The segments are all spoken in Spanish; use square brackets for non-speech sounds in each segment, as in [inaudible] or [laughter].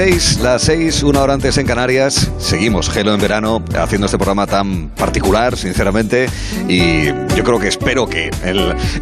16, las 6, una hora antes en Canarias. Seguimos Gelo en verano haciendo este programa tan particular, sinceramente. Y yo creo que espero que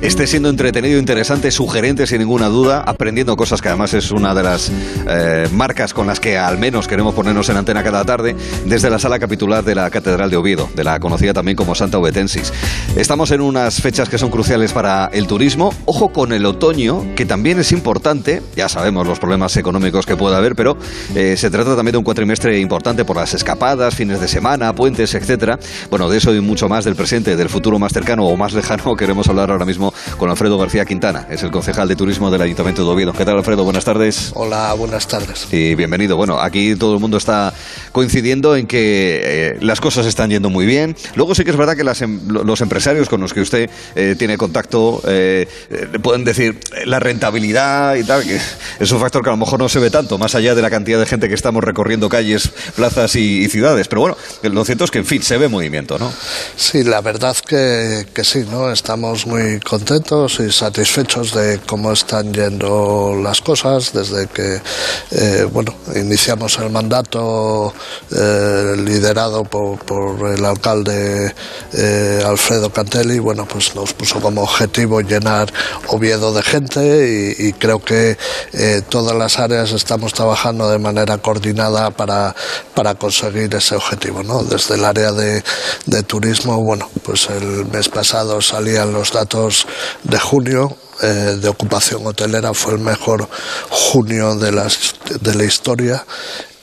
esté siendo entretenido, interesante, sugerente sin ninguna duda, aprendiendo cosas que además es una de las eh, marcas con las que al menos queremos ponernos en antena cada tarde desde la sala capitular de la Catedral de Oviedo, de la conocida también como Santa Obetensis. Estamos en unas fechas que son cruciales para el turismo. Ojo con el otoño, que también es importante. Ya sabemos los problemas económicos que puede haber, pero eh, se trata también de un cuatrimestre importante por las escapadas, fines de semana, puentes, etcétera. Bueno, de eso y mucho más del presente, del futuro más cercano o más lejano, [laughs] queremos hablar ahora mismo con Alfredo García Quintana, es el concejal de turismo del Ayuntamiento de Oviedo. ¿Qué tal, Alfredo? Buenas tardes. Hola, buenas tardes. Y bienvenido. Bueno, aquí todo el mundo está coincidiendo en que eh, las cosas están yendo muy bien. Luego sí que es verdad que em, los empresarios con los que usted eh, tiene contacto pueden decir la rentabilidad y tal, que es un factor que a lo mejor no se ve tanto, más allá de la cantidad de gente que estamos recorriendo calles, plazas y, ciudades. Pero bueno, lo cierto es que, en fin, se ve movimiento, ¿no? Sí, la verdad que, sí, ¿no? Estamos muy contentos y satisfechos de cómo están yendo las cosas desde que, eh, bueno, iniciamos el mandato eh, liderado por, el alcalde eh, Alfredo Cantelli. Bueno, pues nos puso como objetivo llenar Oviedo de gente y creo que todas las áreas estamos trabajando de manera coordinada para, para conseguir ese objetivo. ¿no? Desde el área de, de turismo, bueno, pues el mes pasado salían los datos de junio eh, de ocupación hotelera fue el mejor junio de, de la historia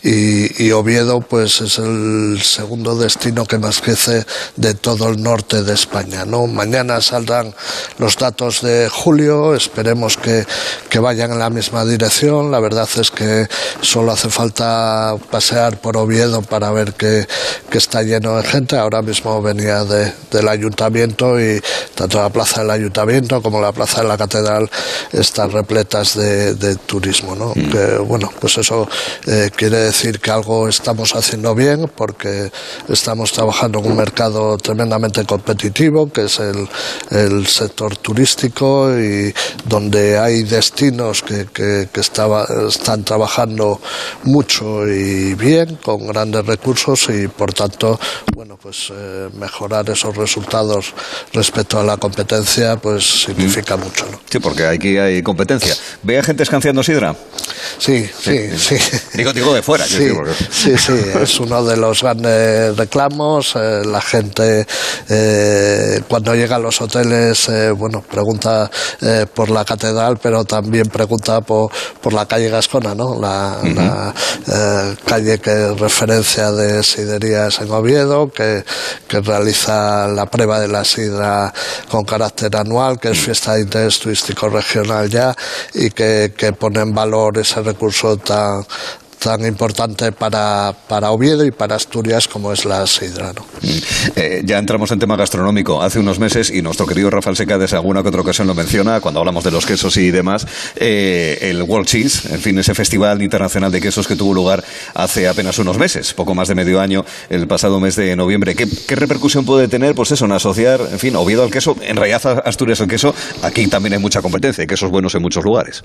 y, Oviedo pues es el segundo destino que más crece de todo el norte de España. ¿no? Mañana saldrán los datos de julio, esperemos que, que vayan en la misma dirección. La verdad es que solo hace falta pasear por Oviedo para ver que, que está lleno de gente. Ahora mismo venía de, del ayuntamiento y tanto la plaza del ayuntamiento como la plaza de la catedral están repletas de, de turismo. ¿no? Mm. Que, bueno, pues eso eh, quiere decir decir que algo estamos haciendo bien porque estamos trabajando en un mercado tremendamente competitivo que es el, el sector turístico y donde hay destinos que, que, que estaba, están trabajando mucho y bien con grandes recursos y por tanto bueno pues eh, mejorar esos resultados respecto a la competencia pues significa mm. mucho ¿no? sí porque aquí hay competencia ve a gente escanciando sidra sí sí sí, sí. digo digo de fuera Sí, sí, sí, es uno de los grandes reclamos. Eh, la gente eh, cuando llega a los hoteles, eh, bueno, pregunta por la catedral, pero también pregunta por, por la calle Gascona, ¿no? La, calle que es referencia de siderías en Oviedo, que, que, realiza la prueba de la sidra con carácter anual, que es fiesta de interés turístico regional ya, y que, que pone en valor ese recurso tan, tan importante para, para Oviedo y para Asturias como es la sidra. ¿no? Mm. Eh, ya entramos en tema gastronómico. Hace unos meses, y nuestro querido Rafael Seca desde alguna que otra ocasión lo menciona, cuando hablamos de los quesos y demás, eh, el World Cheese, en fin, ese festival internacional de quesos que tuvo lugar hace apenas unos meses, poco más de medio año, el pasado mes de noviembre. ¿Qué, repercusión puede tener, pues eso, en asociar, en fin, Oviedo al queso, en realidad Asturias al queso? Aquí también hay mucha competencia, hay quesos buenos en muchos lugares.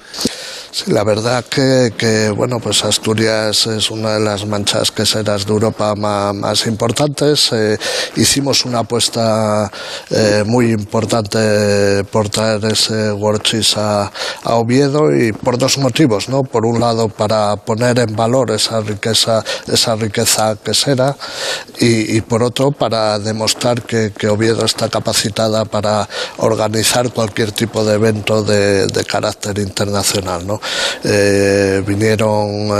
Sí, la verdad que, bueno, pues Asturias es una de las manchas queseras de Europa más, importantes. Eh, hicimos una apuesta eh, muy importante por traer ese World a, Oviedo y por dos motivos, ¿no? Por un lado, para poner en valor esa riqueza, esa riqueza quesera y, por otro, para demostrar que, Oviedo está capacitada para organizar cualquier tipo de evento de, carácter internacional, Eh, vinieron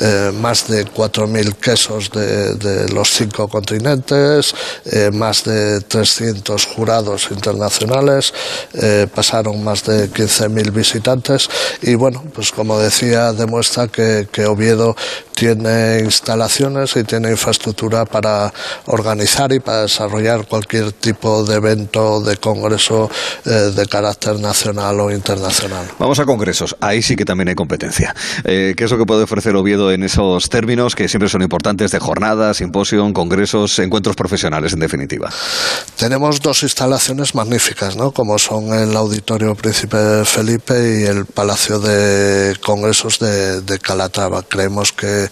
eh, más de 4.000 quesos de, los cinco continentes, eh, más de 300 jurados internacionales, eh, pasaron más de 15.000 visitantes y bueno, pues como decía, demuestra que, Oviedo tiene instalaciones y tiene infraestructura para organizar y para desarrollar cualquier tipo de evento, de congreso de carácter nacional o internacional. Vamos a congresos. Ahí sí que también hay competencia. Eh, ¿Qué es lo que puede ofrecer Oviedo en esos términos que siempre son importantes de jornadas, simposios, congresos, encuentros profesionales, en definitiva? Tenemos dos instalaciones magníficas, ¿no? Como son el Auditorio Príncipe Felipe y el Palacio de Congresos de, de Calatrava. Creemos que,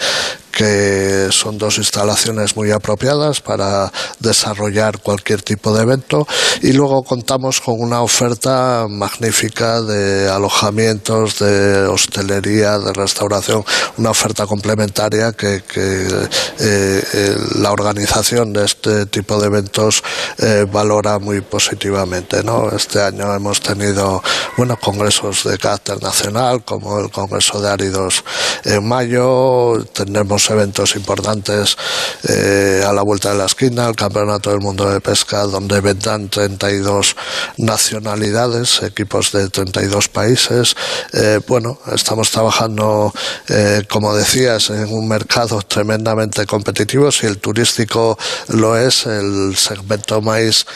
que son dos instalaciones muy apropiadas para desarrollar cualquier tipo de evento y luego contamos con una oferta magnífica de alojamientos, de hostelería, de restauración, una oferta complementaria que, eh, eh, la organización de este tipo de eventos eh, valora muy positivamente. Este año hemos tenido bueno, congresos de carácter nacional como el Congreso de Áridos en mayo, eventos importantes eh, a la vuelta de la esquina, el Campeonato del Mundo de Pesca, donde vendrán 32 nacionalidades, equipos de 32 países. Eh, bueno, estamos trabajando, eh, como decías, en un mercado tremendamente competitivo. Si el turístico lo es, el segmento maíz,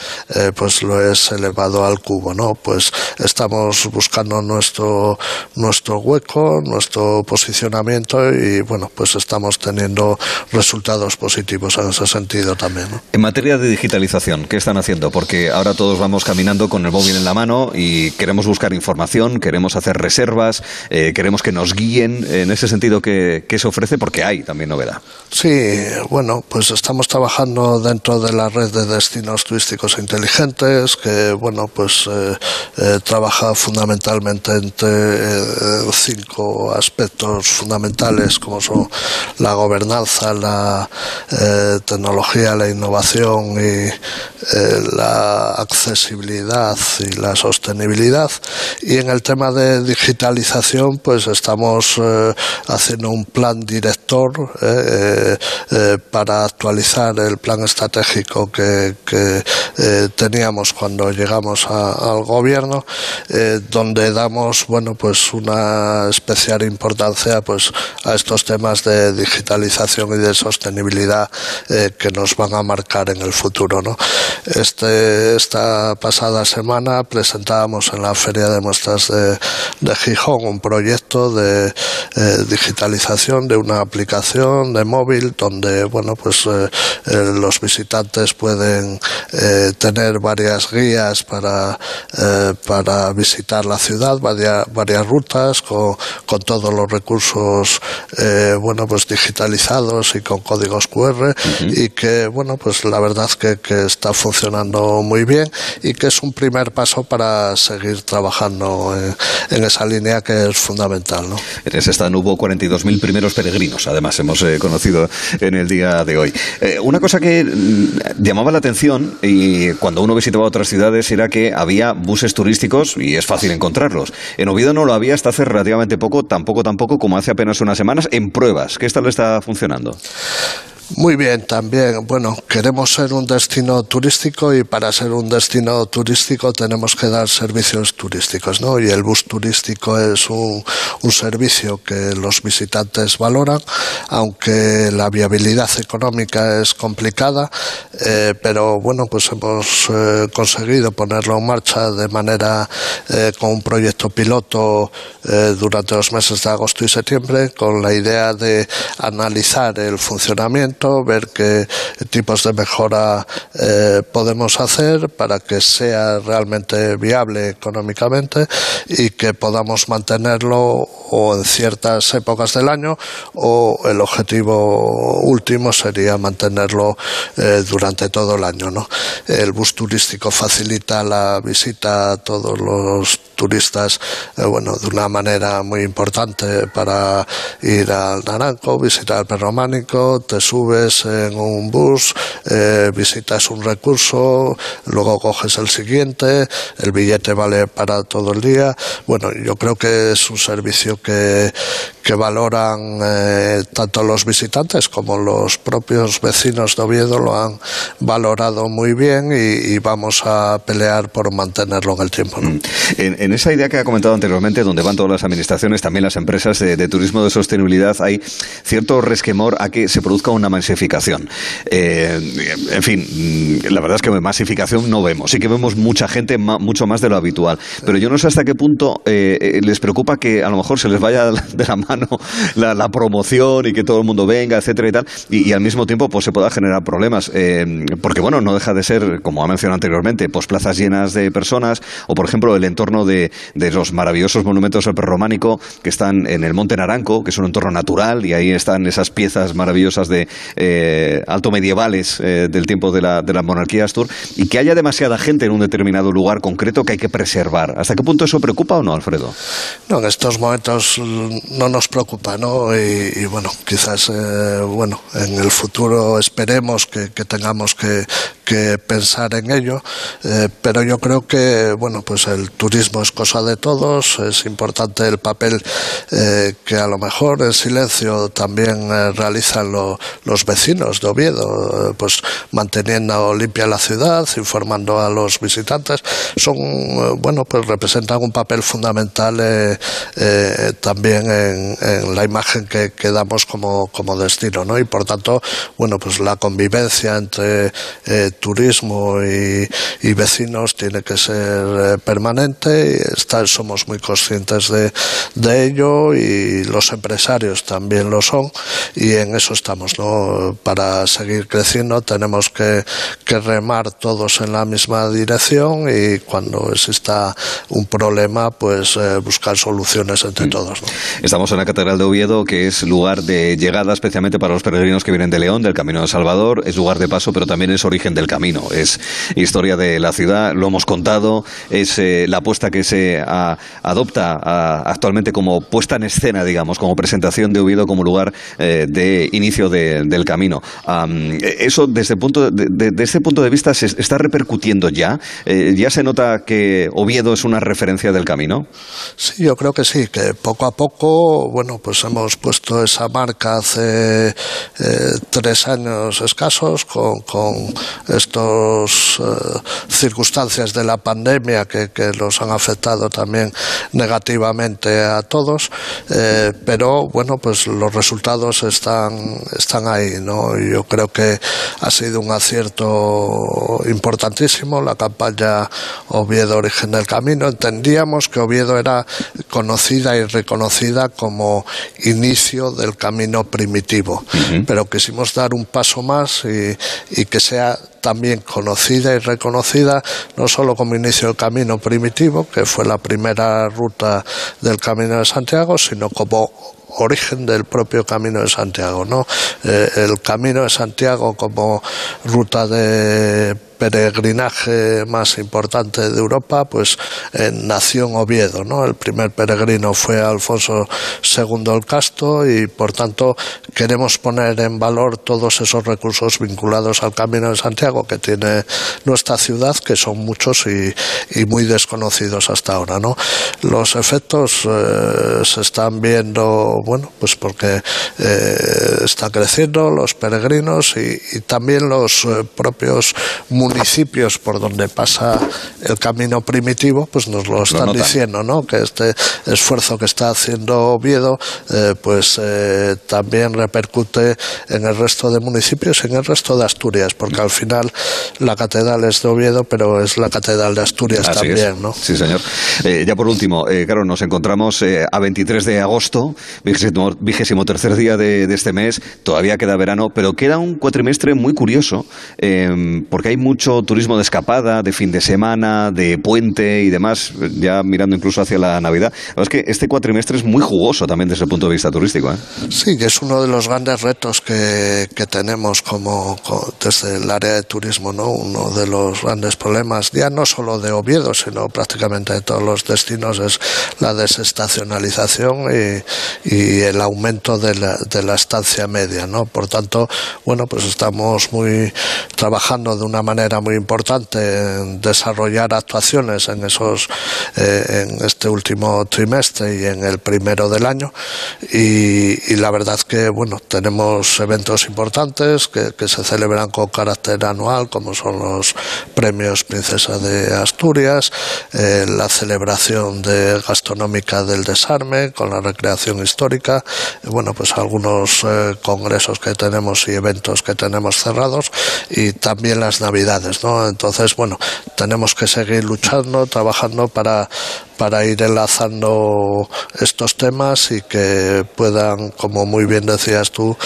pues lo es elevado al cubo, ¿no? Pues estamos buscando nuestro, nuestro hueco, nuestro posicionamiento y, bueno, pues estamos teniendo resultados positivos en ese sentido también. En materia de digitalización, ¿qué están haciendo? Porque ahora todos vamos caminando con el móvil en la mano y queremos buscar información, queremos hacer reservas, eh, queremos que nos guíen. En ese sentido, ¿qué, se ofrece? Porque hay también novedad. Sí, bueno, pues estamos trabajando dentro de la red de destinos turísticos inteligentes, que, bueno, pues eh, eh, trabaja fundamentalmente entre cinco aspectos fundamentales, como son la la gobernanza, la eh, tecnología, la innovación y eh, la accesibilidad y la sostenibilidad. Y en el tema de digitalización, pues estamos eh, haciendo un plan director para actualizar el plan estratégico que, teníamos cuando llegamos al gobierno, donde damos, bueno, pues una especial importancia pues a estos temas de digitalización digitalización y de sostenibilidad eh, que nos van a marcar en el futuro. ¿no? Este, esta pasada semana presentábamos en la Feria de Muestras de, Gijón un proyecto de eh, digitalización de una aplicación de móvil donde bueno pues eh, los visitantes pueden tener varias guías para, para visitar la ciudad, varias, rutas con, con todos los recursos bueno pues digitales digitalizados y con códigos QR y que, bueno, pues la verdad que, que, está funcionando muy bien y que es un primer paso para seguir trabajando en, esa línea que es fundamental. ¿no? En ese stand hubo 42.000 primeros peregrinos, además hemos eh, conocido en el día de hoy. Eh, una cosa que mm, llamaba la atención y cuando uno visitaba otras ciudades era que había buses turísticos y es fácil encontrarlos. En Oviedo no lo había hasta hace relativamente poco, tampoco tampoco como hace apenas unas semanas, en pruebas. ¿Qué tal está funcionando? Muy bien, también. Bueno, queremos ser un destino turístico y para ser un destino turístico tenemos que dar servicios turísticos, ¿no? Y el bus turístico es un, un servicio que los visitantes valoran, aunque la viabilidad económica es complicada, eh, pero bueno, pues hemos eh, conseguido ponerlo en marcha de manera eh, con un proyecto piloto durante los meses de agosto y septiembre, con la idea de analizar el funcionamiento ver qué tipos de mejora eh, podemos hacer para que sea realmente viable económicamente y que podamos mantenerlo o en ciertas épocas del año o el objetivo último sería mantenerlo eh, durante todo el año. ¿no? El bus turístico facilita la visita a todos los turistas eh, bueno, de una manera muy importante para ir al Naranco, visitar el Perrománico, te sube en un bus, eh, visitas un recurso, luego coges el siguiente, el billete vale para todo el día. Bueno, yo creo que es un servicio que, que valoran eh, tanto los visitantes como los propios vecinos de Oviedo lo han valorado muy bien y, vamos a pelear por mantenerlo en el tiempo. Mm. En, esa idea que ha comentado anteriormente, donde van todas las administraciones, también las empresas de, turismo de sostenibilidad, hay cierto resquemor a que se produzca una masificación. Eh, en fin, mm, la verdad es que masificación no vemos, sí que vemos mucha gente, mucho más de lo habitual, pero yo no sé hasta qué punto eh, les preocupa que a lo mejor se les vaya de la mano la, promoción y que todo el mundo venga, etcétera y tal, y, al mismo tiempo pues se pueda generar problemas, eh, porque bueno, no deja de ser, como ha mencionado anteriormente, pues plazas llenas de personas, o por ejemplo el entorno de, los maravillosos monumentos del románico que están en el Monte Naranco, que es un entorno natural, y ahí están esas piezas maravillosas de eh, alto medievales eh, del tiempo de la, de la monarquía Astur, y que haya demasiada gente en un determinado lugar concreto que hay que preservar. ¿Hasta qué punto eso preocupa o no, Alfredo? No, en estos momentos no nos preocupa, ¿no? Y, bueno, quizás, eh, bueno, en el futuro esperemos que, tengamos que, pensar en ello, eh, pero yo creo que, bueno, pues el turismo es cosa de todos, es importante el papel eh, que a lo mejor en silencio también realizan los vecinos de Oviedo, pues manteniendo limpia la ciudad, informando a los visitantes, son, bueno, pues representan un papel fundamental también en, en la imagen que, que damos como, como, destino, ¿no? Y por tanto, bueno, pues la convivencia entre eh, turismo y, y, vecinos tiene que ser eh, permanente y está, somos muy conscientes de, de, ello y los empresarios también lo son y en eso estamos, ¿no? Para seguir creciendo tenemos que, que remar todos en la misma dirección y cuando exista un problema, pues eh, buscar soluciones entre mm. todos. ¿no? Estamos en la Catedral de Oviedo, que es lugar de llegada especialmente para los peregrinos que vienen de León, del Camino de Salvador, es lugar de paso, pero también es origen del camino, es historia de la ciudad, lo hemos contado, es eh, la apuesta que se adopta actualmente como puesta en escena, digamos, como presentación de Oviedo como lugar eh, de inicio del camino. eso, desde, punto de, este punto de vista, se está repercutiendo ya. Eh, ¿Ya se nota que Oviedo es una referencia del camino? Sí, yo creo que sí, que poco a poco, bueno, pues hemos puesto esa marca hace eh, tres años escasos con, con estas eh, circunstancias de la pandemia que, que, los han afectado también negativamente a todos, eh, pero bueno, pues los resultados están, están ahí, ¿no? Yo creo que ha sido un acierto importantísimo la campaña Oviedo Origen del Camino. Entendíamos que Oviedo era conocida y reconocida como inicio del camino primitivo, pero quisimos dar un paso más y, que sea también conocida y reconocida no solo como inicio del camino primitivo, que fue la primera ruta del Camino de Santiago, sino como origen del propio Camino de Santiago, ¿no? Eh, el Camino de Santiago como ruta de peregrinaje más importante de Europa, pues nació en Oviedo, ¿no? El primer peregrino fue Alfonso II el Casto y por tanto queremos poner en valor todos esos recursos vinculados al Camino de Santiago que tiene nuestra ciudad, que son muchos y, muy desconocidos hasta ahora, ¿no? Los efectos eh, se están viendo, bueno, pues porque eh, está creciendo los peregrinos y, también los eh, propios municipios por donde pasa el camino primitivo, pues nos lo están diciendo, ¿no? Que este esfuerzo que está haciendo Oviedo, eh, pues también repercute en el resto de municipios y en el resto de Asturias, porque al final la catedral es de Oviedo, pero es la catedral de Asturias también, ¿no? Sí, señor. Eh, ya por último, claro, nos encontramos a 23 de agosto, vigésimo, tercer día de, de, este mes, todavía queda verano, pero queda un cuatrimestre muy curioso, porque hay mucho turismo de escapada, de fin de semana, de puente y demás, ya mirando incluso hacia la Navidad. es que este cuatrimestre es muy jugoso también desde el punto de vista turístico. ¿eh? Sí, que es uno de los grandes retos que, que tenemos como, desde el área de turismo, ¿no? Uno de los grandes problemas, ya no solo de Oviedo, sino prácticamente de todos los destinos, es la desestacionalización y, y el aumento de la, de la estancia media, ¿no? Por tanto, bueno, pues estamos muy trabajando de una manera muy importante en desarrollar actuaciones en esos eh, en este último trimestre y en el primero del año y, la verdad que bueno tenemos eventos importantes que, se celebran con carácter anual como son los premios Princesa de Asturias eh, la celebración de gastronómica del desarme con la recreación histórica bueno pues algunos eh, congresos que tenemos y eventos que tenemos cerrados y también las navidades no entonces bueno tenemos que seguir luchando trabajando para para ir enlazando estos temas y que puedan, como muy bien decías tú,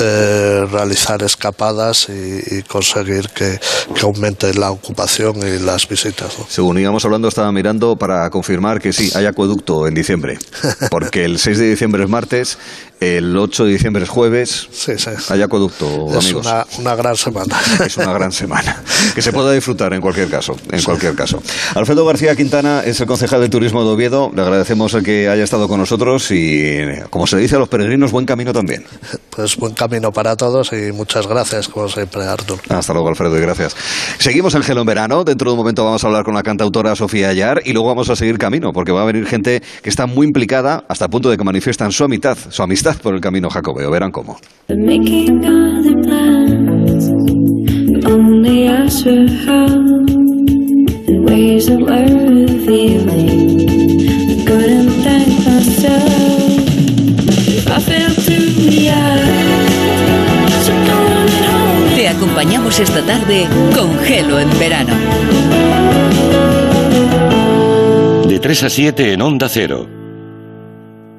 eh, realizar escapadas y, conseguir que, aumente la ocupación y las visitas. Según íbamos hablando, estaba mirando para confirmar que sí, hay acueducto en diciembre, [laughs] porque el 6 de diciembre es martes, el 8 de diciembre es jueves, sí, sí. hay acueducto, es Una, una, gran semana. [laughs] Es una gran semana, que se pueda disfrutar en cualquier caso, en cualquier caso. Alfredo García Quintana es el concejal de Turismo de Oviedo. Le agradecemos el que haya estado con nosotros y, como se dice a los peregrinos, buen camino también. Pues buen camino para todos y muchas gracias, como siempre, Artur. Hasta luego, Alfredo, y gracias. Seguimos en Gelo en verano. Dentro de un momento vamos a hablar con la cantautora Sofía Ayar y luego vamos a seguir camino, porque va a venir gente que está muy implicada hasta el punto de que manifiestan su amistad, su amistad por el camino jacobeo. Verán cómo. Te acompañamos esta tarde con Gelo en verano. De 3 a 7 en Onda Cero.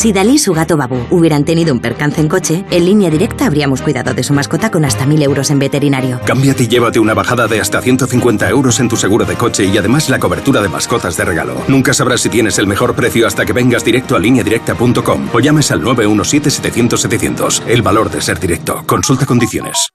Si Dalí y su gato Babu hubieran tenido un percance en coche, en línea directa habríamos cuidado de su mascota con hasta 1000 euros en veterinario. Cámbiate y llévate una bajada de hasta 150 euros en tu seguro de coche y además la cobertura de mascotas de regalo. Nunca sabrás si tienes el mejor precio hasta que vengas directo a lineadirecta.com o llames al 917-700-700. El valor de ser directo. Consulta condiciones.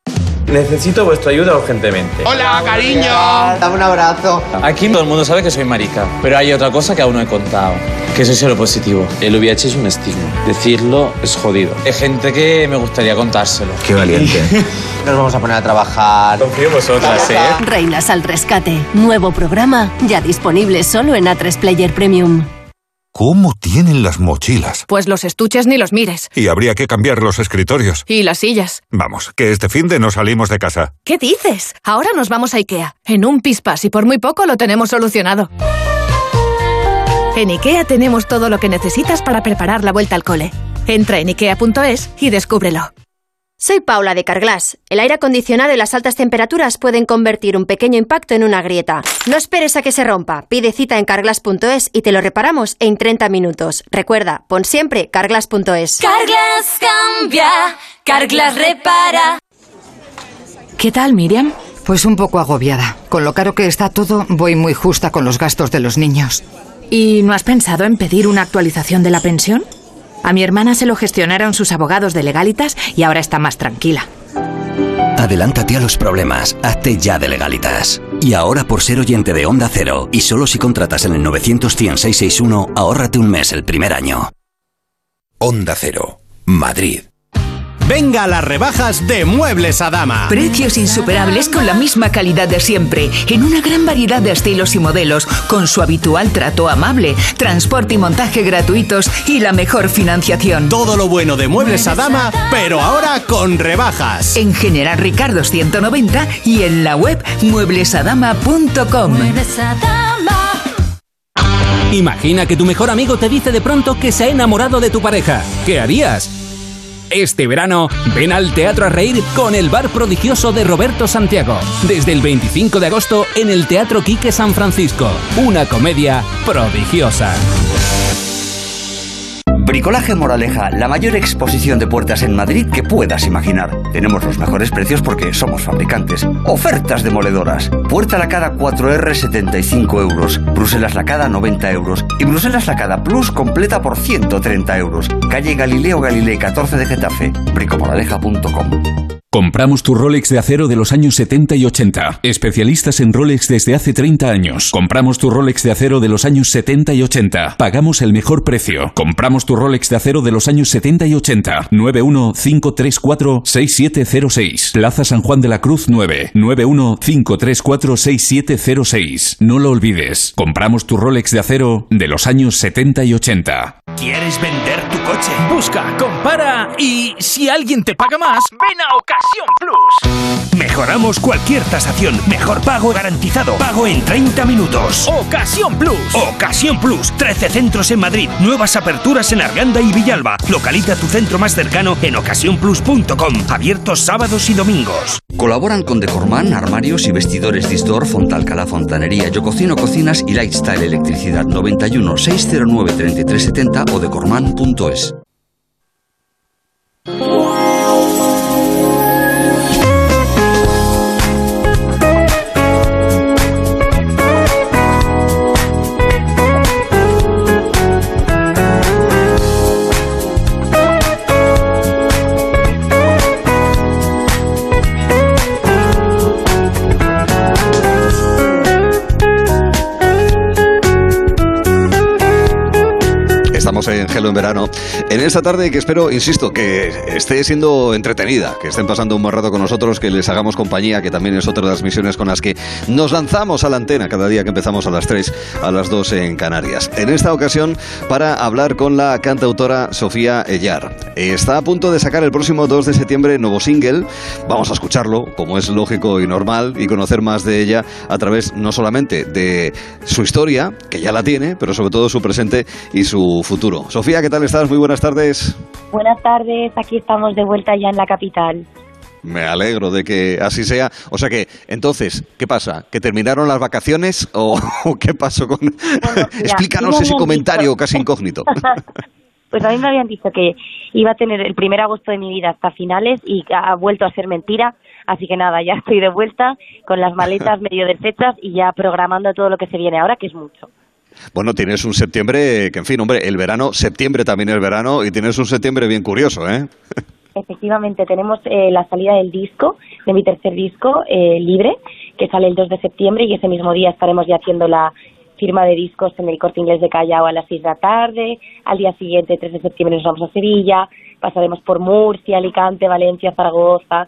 Necesito vuestra ayuda urgentemente. ¡Hola, cariño! Dame un abrazo. Aquí todo el mundo sabe que soy marica, pero hay otra cosa que aún no he contado. Que soy solo positivo. El VIH es un estigma. Decirlo es jodido. Hay gente que me gustaría contárselo. Qué valiente. [laughs] Nos vamos a poner a trabajar. Confío en vosotras, ¿eh? Reinas al rescate. Nuevo programa, ya disponible solo en A3 Player Premium. ¿Cómo tienen las mochilas? Pues los estuches ni los mires. Y habría que cambiar los escritorios. Y las sillas. Vamos, que este fin de no salimos de casa. ¿Qué dices? Ahora nos vamos a IKEA. En un pispas y por muy poco lo tenemos solucionado. En IKEA tenemos todo lo que necesitas para preparar la vuelta al cole. Entra en IKEA.es y descúbrelo. Soy Paula de Carglass. El aire acondicionado y las altas temperaturas pueden convertir un pequeño impacto en una grieta. No esperes a que se rompa. Pide cita en carglass.es y te lo reparamos en 30 minutos. Recuerda, pon siempre carglass.es. Carglass cambia, Carglass repara. ¿Qué tal, Miriam? Pues un poco agobiada. Con lo caro que está todo, voy muy justa con los gastos de los niños. ¿Y no has pensado en pedir una actualización de la pensión? A mi hermana se lo gestionaron sus abogados de legalitas y ahora está más tranquila. Adelántate a los problemas, hazte ya de legalitas. Y ahora por ser oyente de Onda Cero, y solo si contratas en el 91661, ahórrate un mes el primer año. Onda Cero, Madrid. Venga a las rebajas de Muebles a Dama. Precios insuperables con la misma calidad de siempre, en una gran variedad de estilos y modelos, con su habitual trato amable, transporte y montaje gratuitos y la mejor financiación. Todo lo bueno de Muebles a Dama, pero ahora con rebajas. En General Ricardo 190 y en la web mueblesadama.com. Muebles Imagina que tu mejor amigo te dice de pronto que se ha enamorado de tu pareja. ¿Qué harías? Este verano, ven al Teatro a Reír con el Bar Prodigioso de Roberto Santiago. Desde el 25 de agosto en el Teatro Quique San Francisco. Una comedia prodigiosa. Bricolaje Moraleja, la mayor exposición de puertas en Madrid que puedas imaginar. Tenemos los mejores precios porque somos fabricantes. Ofertas demoledoras. Puerta lacada 4R 75 euros. Bruselas lacada 90 euros. Y Bruselas lacada Plus completa por 130 euros. Calle Galileo Galilei 14 de Getafe. bricomoraleja.com Compramos tu Rolex de acero de los años 70 y 80. Especialistas en Rolex desde hace 30 años. Compramos tu Rolex de acero de los años 70 y 80. Pagamos el mejor precio. Compramos tu Rolex de acero de los años 70 y 80. 915346706. Plaza San Juan de la Cruz 9. 915346706. No lo olvides. Compramos tu Rolex de acero de los años 70 y 80. ¿Quieres vender tu coche? Busca, compara y si alguien te paga más, ven a Ocasión Plus. Mejoramos cualquier tasación. Mejor pago garantizado. Pago en 30 minutos. Ocasión Plus. Ocasión Plus. 13 centros en Madrid. Nuevas aperturas en Arganda y Villalba. Localiza tu centro más cercano en ocasiónplus.com. Abiertos sábados y domingos. Colaboran con Decorman, armarios y vestidores Distor, Fontalcala Fontanería, Yo Cocino Cocinas y Lifestyle Electricidad 91 609 3370 o decorman.es. en verano. En esta tarde que espero, insisto, que esté siendo entretenida, que estén pasando un buen rato con nosotros, que les hagamos compañía, que también es otra de las misiones con las que nos lanzamos a la antena cada día que empezamos a las 3, a las 2 en Canarias. En esta ocasión, para hablar con la cantautora Sofía Ellar. Está a punto de sacar el próximo 2 de septiembre nuevo single. Vamos a escucharlo, como es lógico y normal, y conocer más de ella a través no solamente de su historia, que ya la tiene, pero sobre todo su presente y su futuro. Sofía, ¿qué tal estás? Muy buenas tardes. Buenas tardes, aquí estamos de vuelta ya en la capital. Me alegro de que así sea. O sea que, entonces, ¿qué pasa? ¿Que terminaron las vacaciones o, [laughs] o qué pasó con...? [laughs] Explícanos ese comentario dicho- casi incógnito. [laughs] Pues a mí me habían dicho que iba a tener el primer agosto de mi vida hasta finales y ha vuelto a ser mentira. Así que nada, ya estoy de vuelta con las maletas medio deshechas y ya programando todo lo que se viene ahora, que es mucho. Bueno, tienes un septiembre que, en fin, hombre, el verano, septiembre también es verano y tienes un septiembre bien curioso, ¿eh? Efectivamente, tenemos eh, la salida del disco, de mi tercer disco, eh, Libre, que sale el 2 de septiembre y ese mismo día estaremos ya haciendo la firma de discos en el Corte Inglés de Callao a las 6 de la tarde. Al día siguiente, 3 de septiembre, nos vamos a Sevilla, pasaremos por Murcia, Alicante, Valencia, Zaragoza.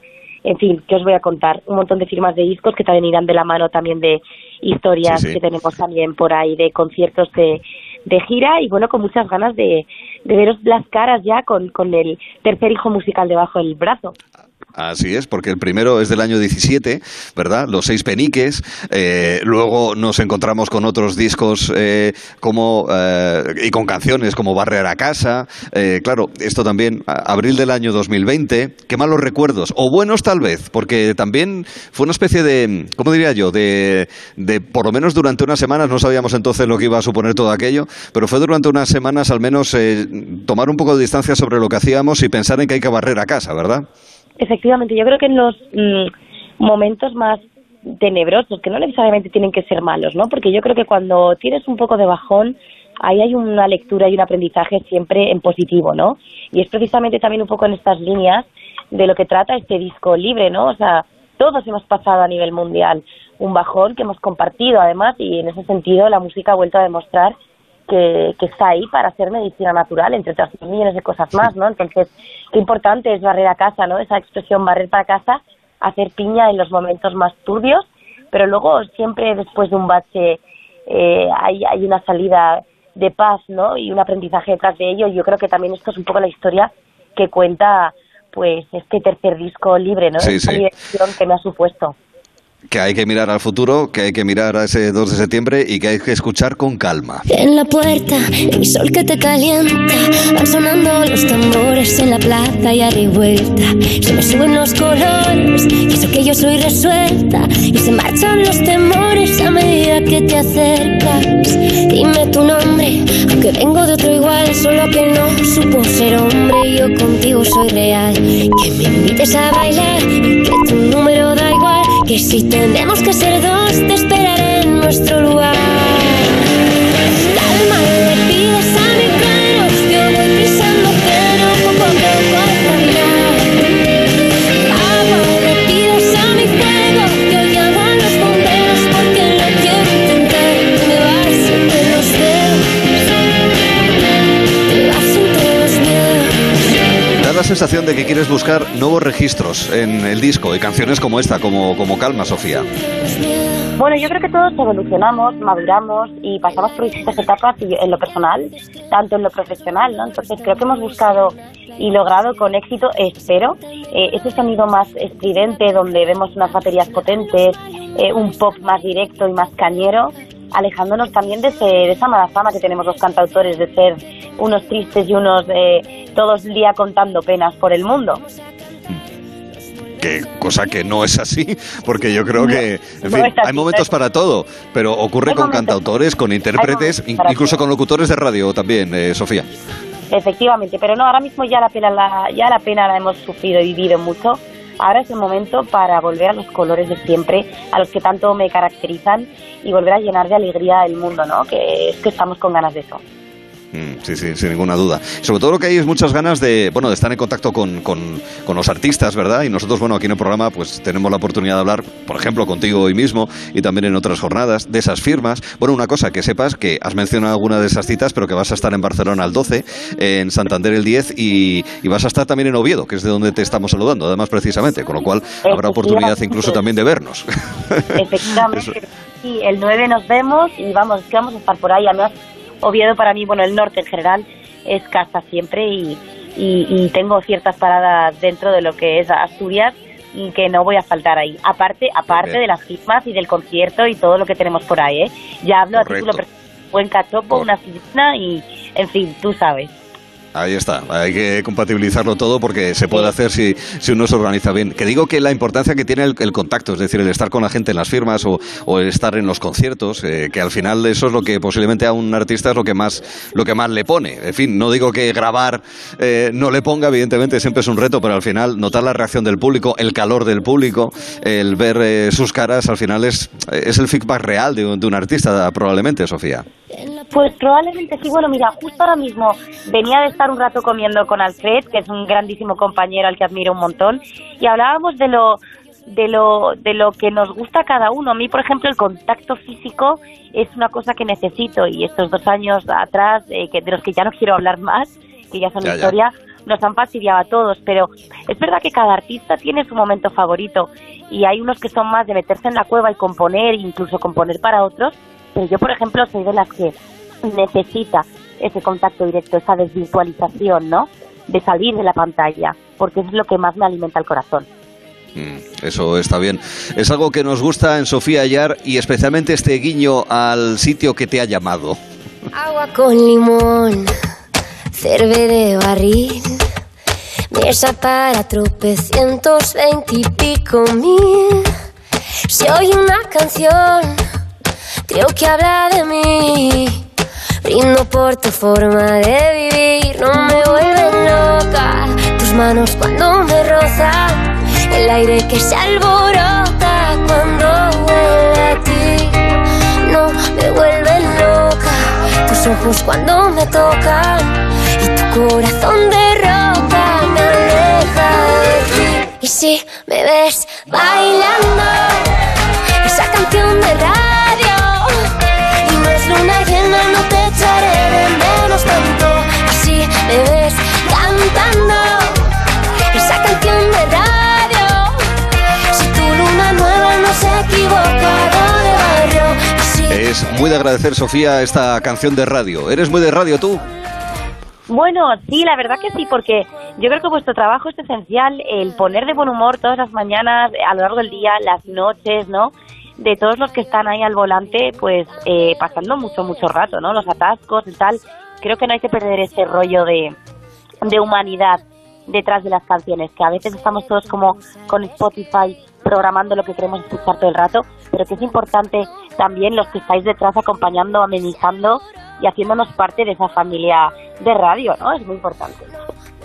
En fin, ¿qué os voy a contar? Un montón de firmas de discos que también irán de la mano también de historias Sí, sí. que tenemos también por ahí, de conciertos de, de gira y bueno, con muchas ganas de, de veros las caras ya con, con el tercer hijo musical debajo del brazo. Así es, porque el primero es del año 17, ¿verdad? Los seis peniques. eh, luego nos encontramos con otros discos eh, como eh, y con canciones como Barrer a casa. eh, claro, esto también, abril del año 2020. Qué malos recuerdos, o buenos tal vez, porque también fue una especie de, ¿cómo diría yo? De, de por lo menos durante unas semanas, no sabíamos entonces lo que iba a suponer todo aquello, pero fue durante unas semanas al menos eh, tomar un poco de distancia sobre lo que hacíamos y pensar en que hay que barrer a casa, ¿verdad? Efectivamente, yo creo que en los mm, momentos más tenebrosos, que no necesariamente tienen que ser malos, ¿no? Porque yo creo que cuando tienes un poco de bajón, ahí hay una lectura y un aprendizaje siempre en positivo, ¿no? Y es precisamente también un poco en estas líneas de lo que trata este disco libre, ¿no? O sea, todos hemos pasado a nivel mundial un bajón que hemos compartido además y en ese sentido la música ha vuelto a demostrar que, que está ahí para hacer medicina natural, entre otras millones de cosas más, ¿no? Entonces, qué importante es barrer a casa, ¿no? Esa expresión barrer para casa, hacer piña en los momentos más turbios, pero luego siempre después de un bache eh, hay, hay una salida de paz, ¿no? Y un aprendizaje detrás de ello. Yo creo que también esto es un poco la historia que cuenta, pues, este tercer disco libre, ¿no? Sí, que me ha supuesto. Que hay que mirar al futuro, que hay que mirar a ese 2 de septiembre y que hay que escuchar con calma. En la puerta, el sol que te calienta, van sonando los tambores en la plaza y a vuelta. Se me suben los colores, y eso que yo soy resuelta, y se marchan los temores a medida que te acercas. Dime tu nombre, aunque vengo de otro igual, solo que no supo ser hombre, yo contigo soy real. Que me invites a bailar, y que tu número igual, que si tenemos que ser dos, te esperaré en nuestro lugar. Sensación de que quieres buscar nuevos registros en el disco y canciones como esta, como, como Calma, Sofía. Bueno, yo creo que todos evolucionamos, maduramos y pasamos por distintas etapas en lo personal, tanto en lo profesional, ¿no? Entonces creo que hemos buscado y logrado con éxito, espero, eh, ese sonido más estridente donde vemos unas baterías potentes, eh, un pop más directo y más cañero, alejándonos también de, ese- de esa mala fama que tenemos los cantautores de ser unos tristes y unos eh, todos el día contando penas por el mundo. Que, cosa que no es así, porque yo creo que, en no fin, es así, hay momentos para todo, pero ocurre con momentos- cantautores, con intérpretes, incluso con locutores de radio también, eh, Sofía. Efectivamente, pero no, ahora mismo ya la pena la, ya la pena la hemos sufrido y vivido mucho. Ahora es el momento para volver a los colores de siempre, a los que tanto me caracterizan y volver a llenar de alegría el mundo, ¿no? Que es que estamos con ganas de eso. Mm, Sí, sí, sin ninguna duda. Sobre todo lo que hay es muchas ganas de, bueno, de estar en contacto con, con- con los artistas, ¿verdad? Y nosotros, bueno, aquí en el programa, pues tenemos la oportunidad de hablar, por ejemplo, contigo hoy mismo y también en otras jornadas, de esas firmas. Bueno, una cosa, que sepas que has mencionado alguna de esas citas, pero que vas a estar en Barcelona el 12, en Santander el 10 y, y vas a estar también en Oviedo, que es de donde te estamos saludando, además, precisamente, con lo cual habrá oportunidad incluso también de vernos. Efectivamente, [laughs] sí, el 9 nos vemos y vamos, que vamos a estar por ahí. Además, Oviedo para mí, bueno, el norte en general es casa siempre y, y, y tengo ciertas paradas dentro de lo que es Asturias y que no voy a faltar ahí. Aparte, aparte Bien. de las firmas y del concierto y todo lo que tenemos por ahí, ¿eh? Ya hablo a título personal, buen cachopo, una piscina y, en fin, tú sabes. Ahí está, hay que compatibilizarlo todo porque se puede hacer si, si uno se organiza bien. Que digo que la importancia que tiene el, el contacto, es decir, el estar con la gente en las firmas o, o el estar en los conciertos, eh, que al final eso es lo que posiblemente a un artista es lo que más, lo que más le pone. En fin, no digo que grabar eh, no le ponga, evidentemente siempre es un reto, pero al final notar la reacción del público, el calor del público, el ver eh, sus caras, al final es, es el feedback real de un, de un artista, probablemente, Sofía. Pues probablemente sí. Bueno, mira, justo ahora mismo venía de estar un rato comiendo con Alfred, que es un grandísimo compañero al que admiro un montón, y hablábamos de lo de lo de lo que nos gusta a cada uno. A mí, por ejemplo, el contacto físico es una cosa que necesito. Y estos dos años atrás, eh, que de los que ya no quiero hablar más, que ya son Ya, ya. historia, nos han fastidiado a todos, pero es verdad que cada artista tiene su momento favorito. Y hay unos que son más de meterse en la cueva y componer, incluso componer para otros, pero yo, por ejemplo, soy de las que necesita ese contacto directo, esa desvirtualización, ¿no? De salir de la pantalla, porque eso es lo que más me alimenta el corazón. Mm, Eso está bien. Es algo que nos gusta en Sofía Ayar y especialmente este guiño al sitio que te ha llamado. Agua con limón, cerve de barril, mesa para tropecientos veintipico mil. Se oye una canción, creo que habla de mí. Brindo por tu forma de vivir, no me vuelven loca. Tus manos cuando me rozan, el aire que se alborota cuando huele a ti. No me vuelven loca, tus ojos cuando me tocan y tu corazón de roca me aleja de ti. Y si me ves bailando muy de agradecer, Sofía, esta canción de radio. ¿Eres muy de radio tú? Bueno, sí, la verdad que sí, porque yo creo que vuestro trabajo es esencial, el poner de buen humor todas las mañanas, a lo largo del día, las noches, ¿no? De todos los que están ahí al volante, pues eh, pasando mucho, mucho rato, ¿no? Los atascos y tal. Creo que no hay que perder ese rollo de, de humanidad detrás de las canciones, que a veces estamos todos como con Spotify programando lo que queremos escuchar todo el rato, pero que es importante también los que estáis detrás acompañando, amenizando y haciéndonos parte de esa familia de radio, ¿no? Es muy importante.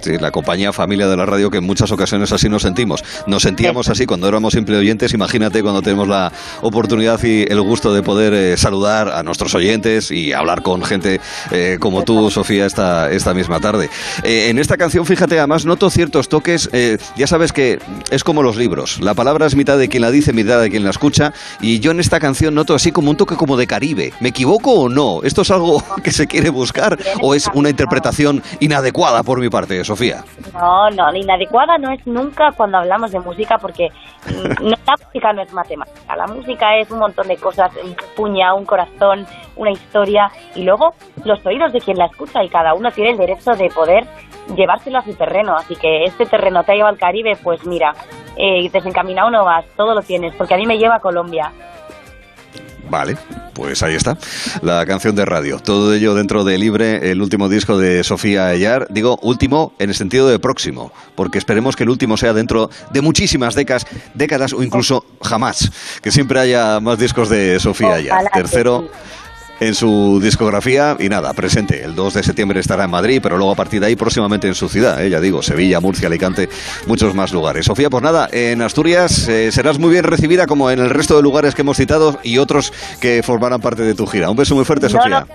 Sí, la compañía familia de la radio que en muchas ocasiones así nos sentimos. Nos sentíamos así cuando éramos simple oyentes. Imagínate cuando tenemos la oportunidad y el gusto de poder eh, saludar a nuestros oyentes y hablar con gente eh, como tú, Sofía, esta, esta misma tarde. Eh, en esta canción, fíjate, además noto ciertos toques. ya sabes que es como los libros. La palabra es mitad de quien la dice, mitad de quien la escucha. Y yo en esta canción noto así como un toque como de Caribe. ¿Me equivoco o no? ¿Esto es algo [laughs] que se quiere buscar o es una interpretación inadecuada por mi parte? Eso? Sofía. No, no, inadecuada no es nunca cuando hablamos de música porque [laughs] mm, la música no es matemática, la música es un montón de cosas, un puña, un corazón, una historia y luego los oídos de quien la escucha y cada uno tiene el derecho de poder llevárselo a su terreno, así que este terreno te ha llevado al Caribe, pues mira, eh, desencaminado no vas, todo lo tienes, porque a mí me lleva a Colombia. Vale, pues ahí está, la canción de radio. Todo ello dentro de Libre, el último disco de Sofía Ayar. Digo último en el sentido de próximo, porque esperemos que el último sea dentro de muchísimas décadas, décadas o incluso jamás, que siempre haya más discos de Sofía Ayar. Tercero en su discografía y nada, presente. El 2 de septiembre estará en Madrid, pero luego a partir de ahí próximamente en su ciudad, ¿eh? ya digo, Sevilla, Murcia, Alicante, muchos más lugares. Sofía, pues nada, en Asturias eh, serás muy bien recibida como en el resto de lugares que hemos citado y otros que formarán parte de tu gira. Un beso muy fuerte, Sofía.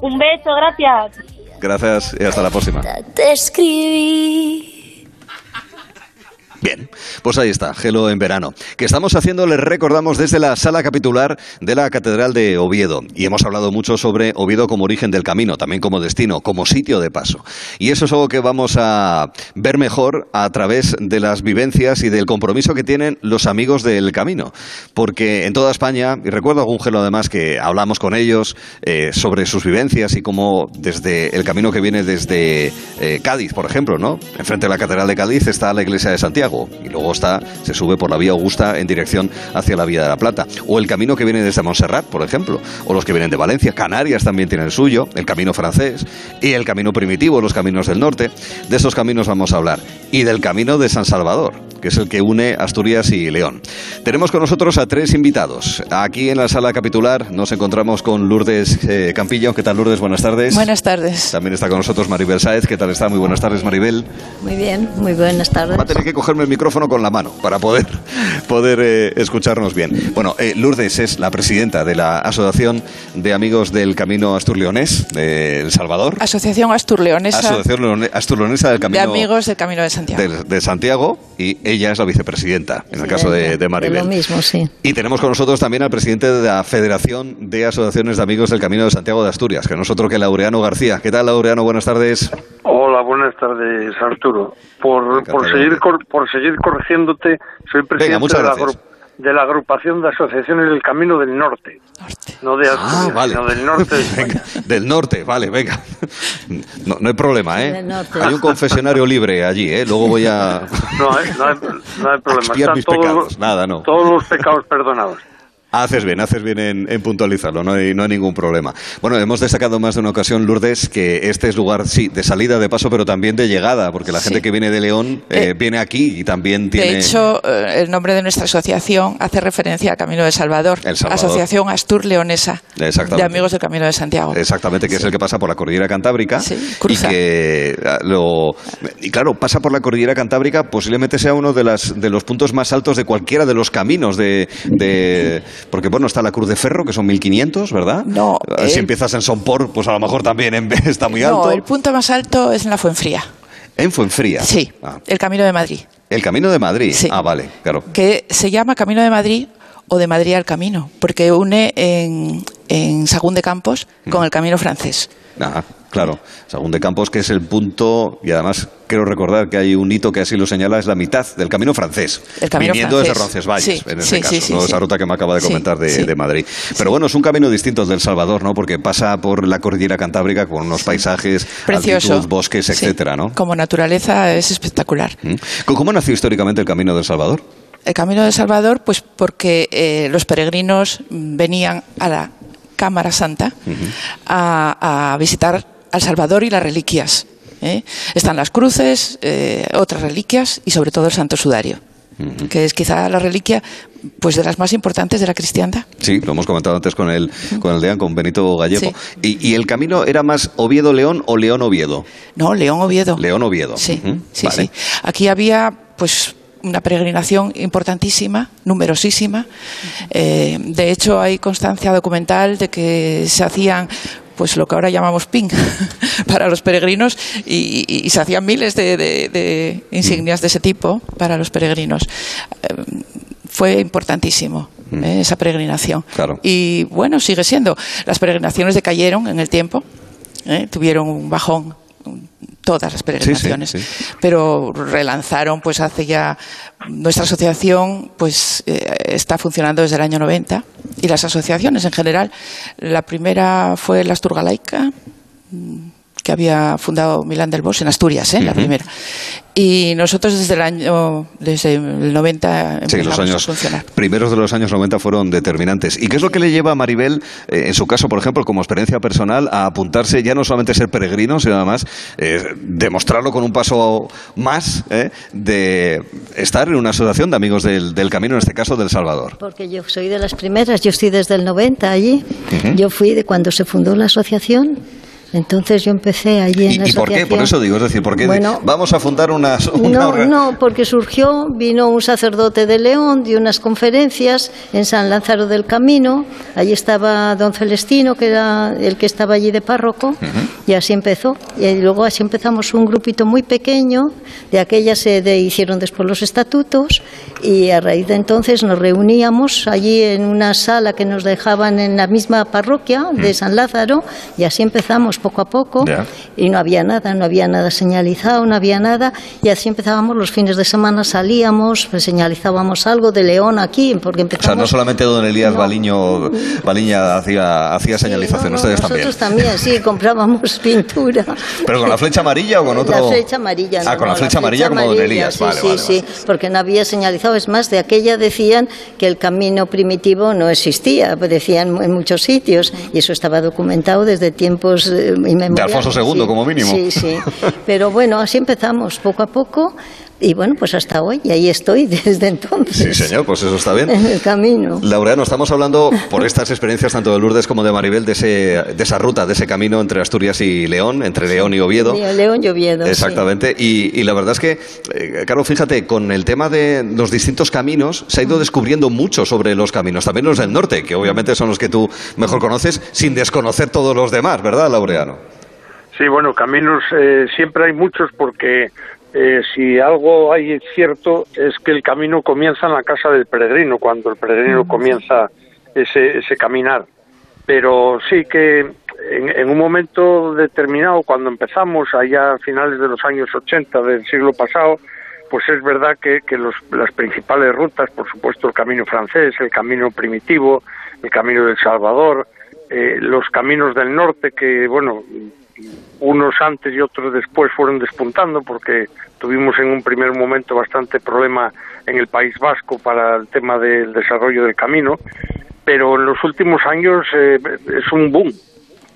un beso, gracias. Gracias y hasta la próxima. Te escribí Bien, pues ahí está, Gelo en verano. Que estamos haciendo, les recordamos, desde la sala capitular de la Catedral de Oviedo. Y hemos hablado mucho sobre Oviedo como origen del camino, también como destino, como sitio de paso. Y eso es algo que vamos a ver mejor a través de las vivencias y del compromiso que tienen los amigos del camino. Porque en toda España, y recuerdo algún Gelo además que hablamos con ellos eh, sobre sus vivencias y cómo desde el camino que viene desde eh, Cádiz, por ejemplo, ¿no? Enfrente de la Catedral de Cádiz está la iglesia de Santiago y luego está, se sube por la vía Augusta en dirección hacia la vía de la Plata. O el camino que viene desde Montserrat, por ejemplo, o los que vienen de Valencia, Canarias también tienen el suyo, el camino francés y el camino primitivo, los caminos del norte. De esos caminos vamos a hablar. Y del camino de San Salvador, que es el que une Asturias y León. Tenemos con nosotros a tres invitados. Aquí en la sala capitular nos encontramos con Lourdes eh, Campillo. ¿Qué tal, Lourdes? Buenas tardes. Buenas tardes. También está con nosotros Maribel Sáez. ¿Qué tal está? Muy buenas tardes, Maribel. Muy bien, muy buenas tardes. Va a tener que cogerme el micrófono con la mano para poder, [laughs] poder eh, escucharnos bien. Bueno, eh, Lourdes es la presidenta de la Asociación de Amigos del Camino Asturleonés de El Salvador. Asociación Asturleonesa. Asociación Asturleonesa del Camino. De Amigos del Camino de Santiago. De, Santiago y ella es la vicepresidenta, en el caso de, de Maribel. lo mismo, sí. Y tenemos con nosotros también al presidente de la Federación de Asociaciones de Amigos del Camino de Santiago de Asturias, que no es otro que Laureano García. ¿Qué tal, Laureano? Buenas tardes. Hola, buenas tardes, Arturo. Por, por seguir, por seguir corrigiéndote, soy presidente de, la de, la agrupación de asociaciones del Camino del Norte. No de ah, vale. sino del norte. [laughs] del norte, vale, venga. No, no hay problema, ¿eh? Hay un confesionario libre allí, ¿eh? Luego voy a... No hay, no hay, no hay problema. Están mis todos, pecados. Nada, no. Todos los pecados perdonados. Haces bien, haces bien en, puntualizarlo, no hay, no hay, ningún problema. Bueno, hemos destacado más de una ocasión, Lourdes, que este es lugar, sí, de salida, de paso, pero también de llegada, porque la gente que viene de León eh, eh, viene aquí y también tiene... De hecho, eh, el nombre de nuestra asociación hace referencia al Camino de Salvador, Asociación Astur Leonesa de Amigos del Camino de Santiago. Exactamente, que es el que pasa por la Cordillera Cantábrica. Sí, Y que ah, lo... Y claro, pasa por la Cordillera Cantábrica, posiblemente sea uno de, las, de los puntos más altos de cualquiera de los caminos de porque bueno, está la Cruz de Ferro, que son 1500, ¿verdad? No. Eh, si empiezas en Sompor, pues a lo mejor también [laughs] está muy alto. No, el punto más alto es en la Fuenfría. ¿En Fuenfría? Sí, ah. el Camino de Madrid. ¿El Camino de Madrid? Sí. Ah, vale, claro. Que se llama Camino de Madrid o de Madrid al Camino, porque une en, en Sagún de Campos con el camino francés. Ah, claro. Sagún de Campos, que es el punto, y además quiero recordar que hay un hito que así lo señala, es la mitad del camino francés. El camino viniendo desde Roncesvalles, en este caso, ¿no? esa ruta que me acaba de comentar de, Madrid. Pero bueno, es un camino distinto del Salvador, ¿no? Porque pasa por la cordillera cantábrica con unos paisajes, altitud, bosques, etcétera, ¿no? Como naturaleza es espectacular. ¿Mm? ¿Cómo nació históricamente el camino del Salvador? El camino del Salvador, pues porque eh, los peregrinos venían a la Cámara Santa a, visitar al Salvador y las reliquias. ¿eh? Están las cruces, eh, otras reliquias y sobre todo el Santo Sudario. que es quizá la reliquia pues de las más importantes de la cristiandad. Sí, lo hemos comentado antes con el, con el Deán, con Benito Gallego. ¿Y, el camino era más Oviedo-León o León-Oviedo? No, León-Oviedo. León-Oviedo. Sí, sí, sí. Aquí había pues una peregrinación importantísima, numerosísima. Eh, de hecho, hay constancia documental de que se hacían pues lo que ahora llamamos ping [laughs] para los peregrinos y, se hacían miles de, insignias de ese tipo para los peregrinos. Eh, fue importantísimo mm. eh, esa peregrinación. Y bueno, sigue siendo. Las peregrinaciones decayeron en el tiempo, tuvieron un bajón todas las peregrinaciones, pero relanzaron pues hace ya nuestra asociación pues eh, está funcionando desde el año 90 y las asociaciones en general. La primera fue la Asturgalaica que había fundado Milán del Bosch en Asturias, ¿eh? la primera. Y nosotros desde el año, desde el 90 empezamos los años, a funcionar. Primeros de los años 90 fueron determinantes. ¿Y qué es lo que le lleva a Maribel, eh, en su caso, por ejemplo, como experiencia personal, a apuntarse ya no solamente a ser peregrino, sino además eh, demostrarlo con un paso más eh, de estar en una asociación de amigos del, camino, en este caso del Salvador? Porque yo soy de las primeras, yo estoy desde el 90 allí. Yo fui de cuando se fundó la asociación entonces yo empecé allí en ¿Y, la ¿Y por qué? Por eso digo, es decir, ¿por qué vamos a fundar una, no, no, porque surgió, vino un sacerdote de León, dio unas conferencias en San Lázaro del Camino, allí estaba don Celestino, que era el que estaba allí de párroco, y así empezó. Y luego así empezamos un grupito muy pequeño, de aquella se hicieron después los estatutos, y a raíz de entonces nos reuníamos allí en una sala que nos dejaban en la misma parroquia de San Lázaro, y así empezamos poco a poco y no había nada, no había nada señalizado, no había nada y así empezábamos los fines de semana salíamos, pues señalizábamos algo de León aquí, porque empezamos... O sea, no solamente don Elías Baliño, Baliña hacía, hacía señalización, ustedes también. Nosotros también, sí, [laughs] comprábamos pintura. ¿Pero con la flecha amarilla o con otro...? La flecha amarilla. Ah, con la flecha, amarilla, como don Elías, sí, sí, sí, porque no había señalizado, es más, de aquella decían que el camino primitivo no existía, decían en muchos sitios, y eso estaba documentado desde tiempos de Alfonso II, como mínimo. Sí, sí. [laughs] Pero bueno, así empezamos, poco a poco. Y bueno, pues hasta hoy, y ahí estoy [laughs] desde entonces. Sí, señor, pues eso está bien. [laughs] En el camino. Laureano, estamos hablando [laughs] por estas experiencias tanto de Lourdes como de Maribel de, ese, de esa ruta, de ese camino entre Asturias y León, entre León y Oviedo. León y Oviedo. Exactamente. Y, la verdad es que, eh, Carlos, fíjate, con el tema de los distintos caminos, se ha ido descubriendo mucho sobre los caminos, también los del norte, que obviamente son los que tú mejor conoces, sin desconocer todos los demás, ¿verdad, Laureano? Sí, bueno, caminos eh, siempre hay muchos porque eh, si algo hay cierto es que el camino comienza en la casa del peregrino, cuando el peregrino mm, comienza ese, ese caminar. Pero sí que en, un momento determinado, cuando empezamos, allá a finales de los años 80 del siglo pasado, pues es verdad que, que los, las principales rutas, por supuesto el camino francés, el camino primitivo, el camino del Salvador, eh, los caminos del norte, que bueno, unos antes y otros después fueron despuntando porque tuvimos en un primer momento bastante problema en el País Vasco para el tema del desarrollo del camino, pero en los últimos años eh, es un boom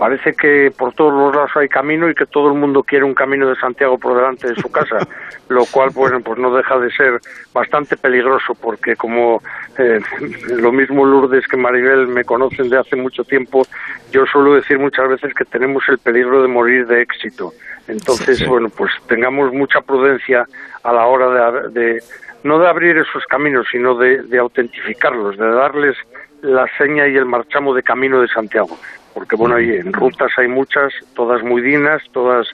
parece que por todos los lados hay camino y que todo el mundo quiere un camino de Santiago por delante de su casa, [laughs] lo cual bueno pues no deja de ser bastante peligroso porque como eh, [laughs] lo mismo Lourdes que Maribel me conocen de hace mucho tiempo, yo suelo decir muchas veces que tenemos el peligro de morir de éxito. Entonces, bueno, pues tengamos mucha prudencia a la hora de, no de abrir esos caminos, sino de, de autentificarlos, de darles la seña y el marchamo de camino de Santiago porque bueno, hay, en rutas hay muchas, todas muy dignas, todas